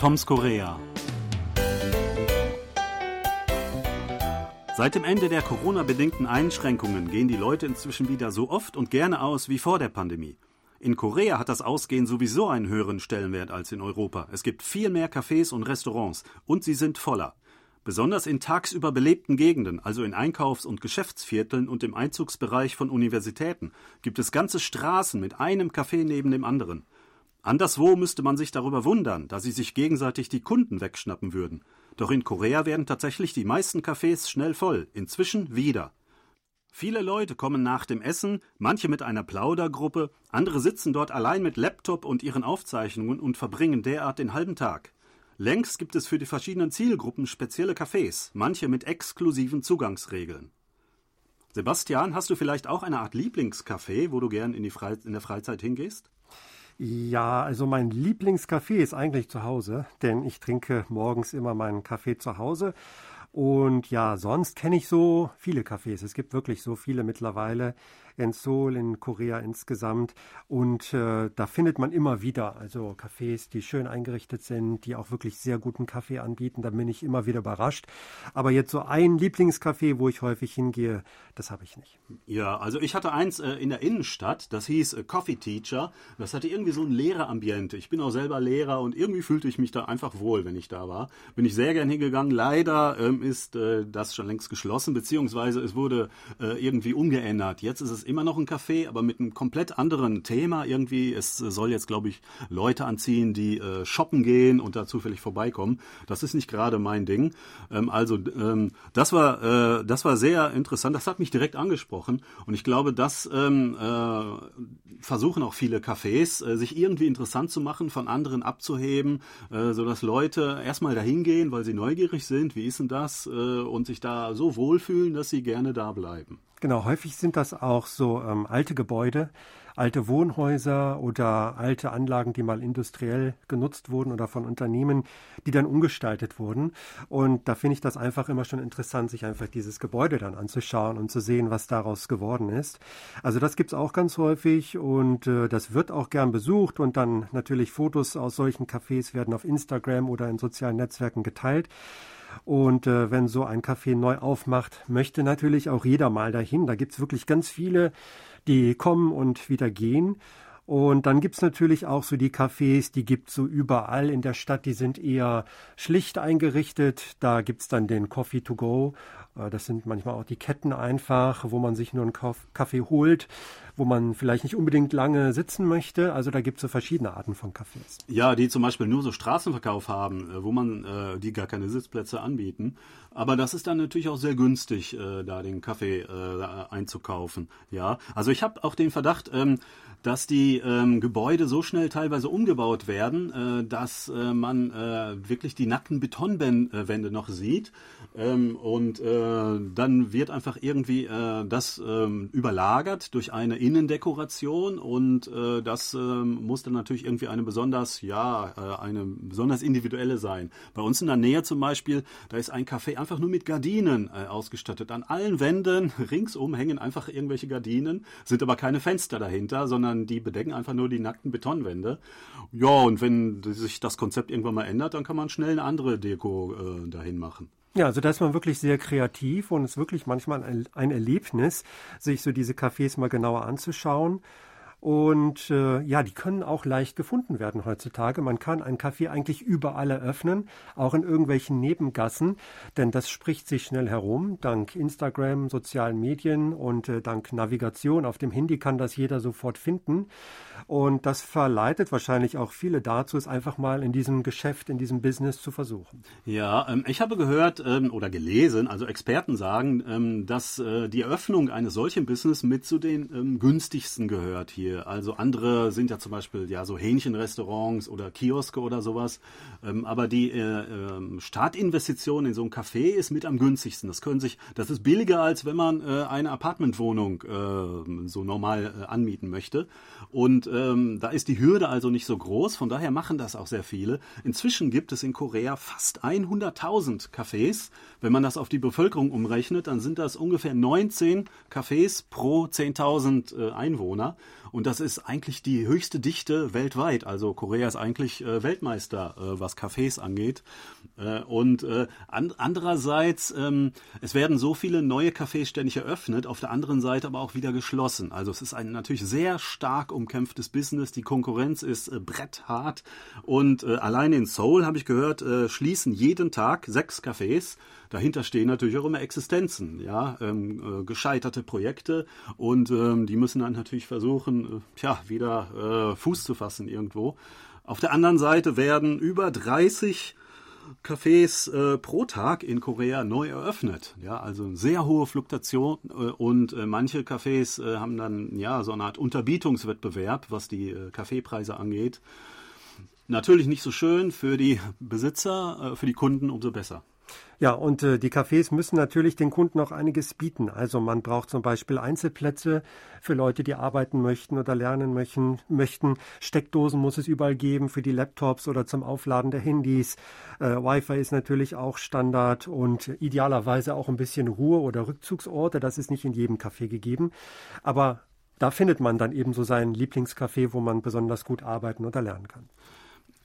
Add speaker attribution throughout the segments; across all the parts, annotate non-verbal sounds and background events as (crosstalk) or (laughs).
Speaker 1: Toms Korea. Seit dem Ende der Corona-bedingten Einschränkungen gehen die Leute inzwischen wieder so oft und gerne aus wie vor der Pandemie. In Korea hat das Ausgehen sowieso einen höheren Stellenwert als in Europa. Es gibt viel mehr Cafés und Restaurants und sie sind voller. Besonders in tagsüber belebten Gegenden, also in Einkaufs- und Geschäftsvierteln und im Einzugsbereich von Universitäten, gibt es ganze Straßen mit einem Café neben dem anderen. Anderswo müsste man sich darüber wundern, da sie sich gegenseitig die Kunden wegschnappen würden. Doch in Korea werden tatsächlich die meisten Cafés schnell voll, inzwischen wieder. Viele Leute kommen nach dem Essen, manche mit einer Plaudergruppe, andere sitzen dort allein mit Laptop und ihren Aufzeichnungen und verbringen derart den halben Tag. Längst gibt es für die verschiedenen Zielgruppen spezielle Cafés, manche mit exklusiven Zugangsregeln. Sebastian, hast du vielleicht auch eine Art Lieblingscafé, wo du gern in, die Fre in der Freizeit hingehst?
Speaker 2: Ja, also mein Lieblingscafé ist eigentlich zu Hause, denn ich trinke morgens immer meinen Kaffee zu Hause. Und ja, sonst kenne ich so viele Cafés. Es gibt wirklich so viele mittlerweile in Seoul, in Korea insgesamt. Und äh, da findet man immer wieder also Cafés, die schön eingerichtet sind, die auch wirklich sehr guten Kaffee anbieten. Da bin ich immer wieder überrascht. Aber jetzt so ein Lieblingscafé, wo ich häufig hingehe, das habe ich nicht.
Speaker 1: Ja, also ich hatte eins äh, in der Innenstadt, das hieß äh, Coffee Teacher. Das hatte irgendwie so ein Lehrerambiente. Ich bin auch selber Lehrer und irgendwie fühlte ich mich da einfach wohl, wenn ich da war. Bin ich sehr gern hingegangen. Leider ähm, ist äh, das schon längst geschlossen, beziehungsweise es wurde äh, irgendwie umgeändert. Jetzt ist es immer noch ein Café, aber mit einem komplett anderen Thema irgendwie. Es soll jetzt, glaube ich, Leute anziehen, die äh, shoppen gehen und da zufällig vorbeikommen. Das ist nicht gerade mein Ding. Ähm, also ähm, das war äh, das war sehr interessant. Das hat mich direkt angesprochen und ich glaube, das ähm, äh, versuchen auch viele Cafés, äh, sich irgendwie interessant zu machen, von anderen abzuheben, äh, so dass Leute erstmal dahin gehen, weil sie neugierig sind. Wie ist denn das? Äh, und sich da so wohlfühlen, dass sie gerne da bleiben.
Speaker 2: Genau, häufig sind das auch so ähm, alte Gebäude, alte Wohnhäuser oder alte Anlagen, die mal industriell genutzt wurden oder von Unternehmen, die dann umgestaltet wurden. Und da finde ich das einfach immer schon interessant, sich einfach dieses Gebäude dann anzuschauen und zu sehen, was daraus geworden ist. Also das gibt's auch ganz häufig und äh, das wird auch gern besucht und dann natürlich Fotos aus solchen Cafés werden auf Instagram oder in sozialen Netzwerken geteilt. Und äh, wenn so ein Café neu aufmacht, möchte natürlich auch jeder mal dahin. Da gibt's wirklich ganz viele, die kommen und wieder gehen. Und dann gibt's natürlich auch so die Cafés, die gibt's so überall in der Stadt, die sind eher schlicht eingerichtet. Da gibt's dann den Coffee to go. Äh, das sind manchmal auch die Ketten einfach, wo man sich nur einen Kaffee holt wo man vielleicht nicht unbedingt lange sitzen möchte. Also da gibt es so verschiedene Arten von Cafés.
Speaker 1: Ja, die zum Beispiel nur so Straßenverkauf haben, äh, wo man äh, die gar keine Sitzplätze anbieten. Aber das ist dann natürlich auch sehr günstig, äh, da den Kaffee äh, einzukaufen. Ja, also ich habe auch den Verdacht, ähm, dass die ähm, Gebäude so schnell teilweise umgebaut werden, äh, dass äh, man äh, wirklich die nackten Betonwände noch sieht. Ähm, und äh, dann wird einfach irgendwie äh, das ähm, überlagert durch eine Innendekoration und äh, das äh, muss dann natürlich irgendwie eine besonders, ja, eine besonders individuelle sein. Bei uns in der Nähe zum Beispiel, da ist ein Café einfach nur mit Gardinen äh, ausgestattet. An allen Wänden (laughs) ringsum hängen einfach irgendwelche Gardinen, sind aber keine Fenster dahinter, sondern die bedecken einfach nur die nackten Betonwände. Ja, und wenn sich das Konzept irgendwann mal ändert, dann kann man schnell eine andere Deko äh, dahin machen.
Speaker 2: Ja, also da ist man wirklich sehr kreativ und es ist wirklich manchmal ein Erlebnis, sich so diese Cafés mal genauer anzuschauen. Und äh, ja, die können auch leicht gefunden werden heutzutage. Man kann ein Café eigentlich überall eröffnen, auch in irgendwelchen Nebengassen, denn das spricht sich schnell herum. Dank Instagram, sozialen Medien und äh, dank Navigation auf dem Handy kann das jeder sofort finden. Und das verleitet wahrscheinlich auch viele dazu, es einfach mal in diesem Geschäft, in diesem Business zu versuchen.
Speaker 1: Ja, ähm, ich habe gehört ähm, oder gelesen, also Experten sagen, ähm, dass äh, die Eröffnung eines solchen Business mit zu den ähm, günstigsten gehört hier hier. Also andere sind ja zum Beispiel ja so Hähnchenrestaurants oder Kioske oder sowas. Ähm, aber die äh, äh, Startinvestition in so ein Café ist mit am günstigsten. Das können sich, das ist billiger als wenn man äh, eine Apartmentwohnung äh, so normal äh, anmieten möchte. Und ähm, da ist die Hürde also nicht so groß. Von daher machen das auch sehr viele. Inzwischen gibt es in Korea fast 100.000 Cafés. Wenn man das auf die Bevölkerung umrechnet, dann sind das ungefähr 19 Cafés pro 10.000 äh, Einwohner. Und das ist eigentlich die höchste Dichte weltweit. Also Korea ist eigentlich äh, Weltmeister, äh, was Cafés angeht. Äh, und äh, an, andererseits, ähm, es werden so viele neue Cafés ständig eröffnet, auf der anderen Seite aber auch wieder geschlossen. Also es ist ein natürlich sehr stark umkämpftes Business. Die Konkurrenz ist äh, bretthart und äh, allein in Seoul habe ich gehört, äh, schließen jeden Tag sechs Cafés. Dahinter stehen natürlich auch immer Existenzen, ja, ähm, äh, gescheiterte Projekte und ähm, die müssen dann natürlich versuchen, äh, tja, wieder äh, Fuß zu fassen irgendwo. Auf der anderen Seite werden über 30 Cafés äh, pro Tag in Korea neu eröffnet. Ja, also eine sehr hohe Fluktuation äh, und äh, manche Cafés äh, haben dann ja so eine Art Unterbietungswettbewerb, was die äh, Kaffeepreise angeht. Natürlich nicht so schön für die Besitzer, äh, für die Kunden umso besser.
Speaker 2: Ja, und äh, die Cafés müssen natürlich den Kunden auch einiges bieten. Also man braucht zum Beispiel Einzelplätze für Leute, die arbeiten möchten oder lernen möchten. möchten. Steckdosen muss es überall geben für die Laptops oder zum Aufladen der Handys. Äh, Wi-Fi ist natürlich auch Standard und idealerweise auch ein bisschen Ruhe oder Rückzugsorte. Das ist nicht in jedem Café gegeben. Aber da findet man dann eben so sein Lieblingscafé, wo man besonders gut arbeiten oder lernen kann.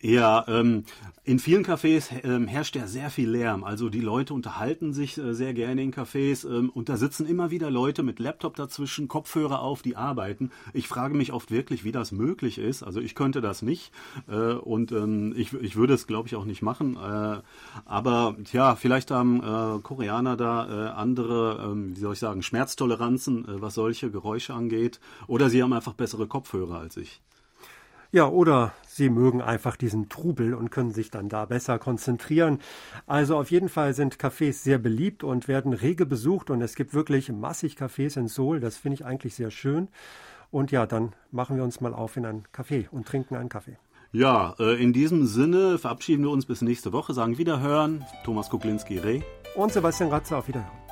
Speaker 1: Ja, ähm, in vielen Cafés ähm, herrscht ja sehr viel Lärm. Also die Leute unterhalten sich äh, sehr gerne in Cafés ähm, und da sitzen immer wieder Leute mit Laptop dazwischen, Kopfhörer auf, die arbeiten. Ich frage mich oft wirklich, wie das möglich ist. Also ich könnte das nicht äh, und ähm, ich, ich würde es, glaube ich, auch nicht machen. Äh, aber ja, vielleicht haben äh, Koreaner da äh, andere, ähm, wie soll ich sagen, Schmerztoleranzen, äh, was solche Geräusche angeht. Oder sie haben einfach bessere Kopfhörer als ich.
Speaker 2: Ja, oder sie mögen einfach diesen Trubel und können sich dann da besser konzentrieren. Also auf jeden Fall sind Cafés sehr beliebt und werden rege besucht und es gibt wirklich massig Cafés in Seoul. Das finde ich eigentlich sehr schön. Und ja, dann machen wir uns mal auf in ein Café und trinken einen Kaffee.
Speaker 1: Ja, äh, in diesem Sinne verabschieden wir uns bis nächste Woche, sagen Wiederhören, Thomas Kuklinski-Reh
Speaker 2: und Sebastian Ratze auf Wiederhören.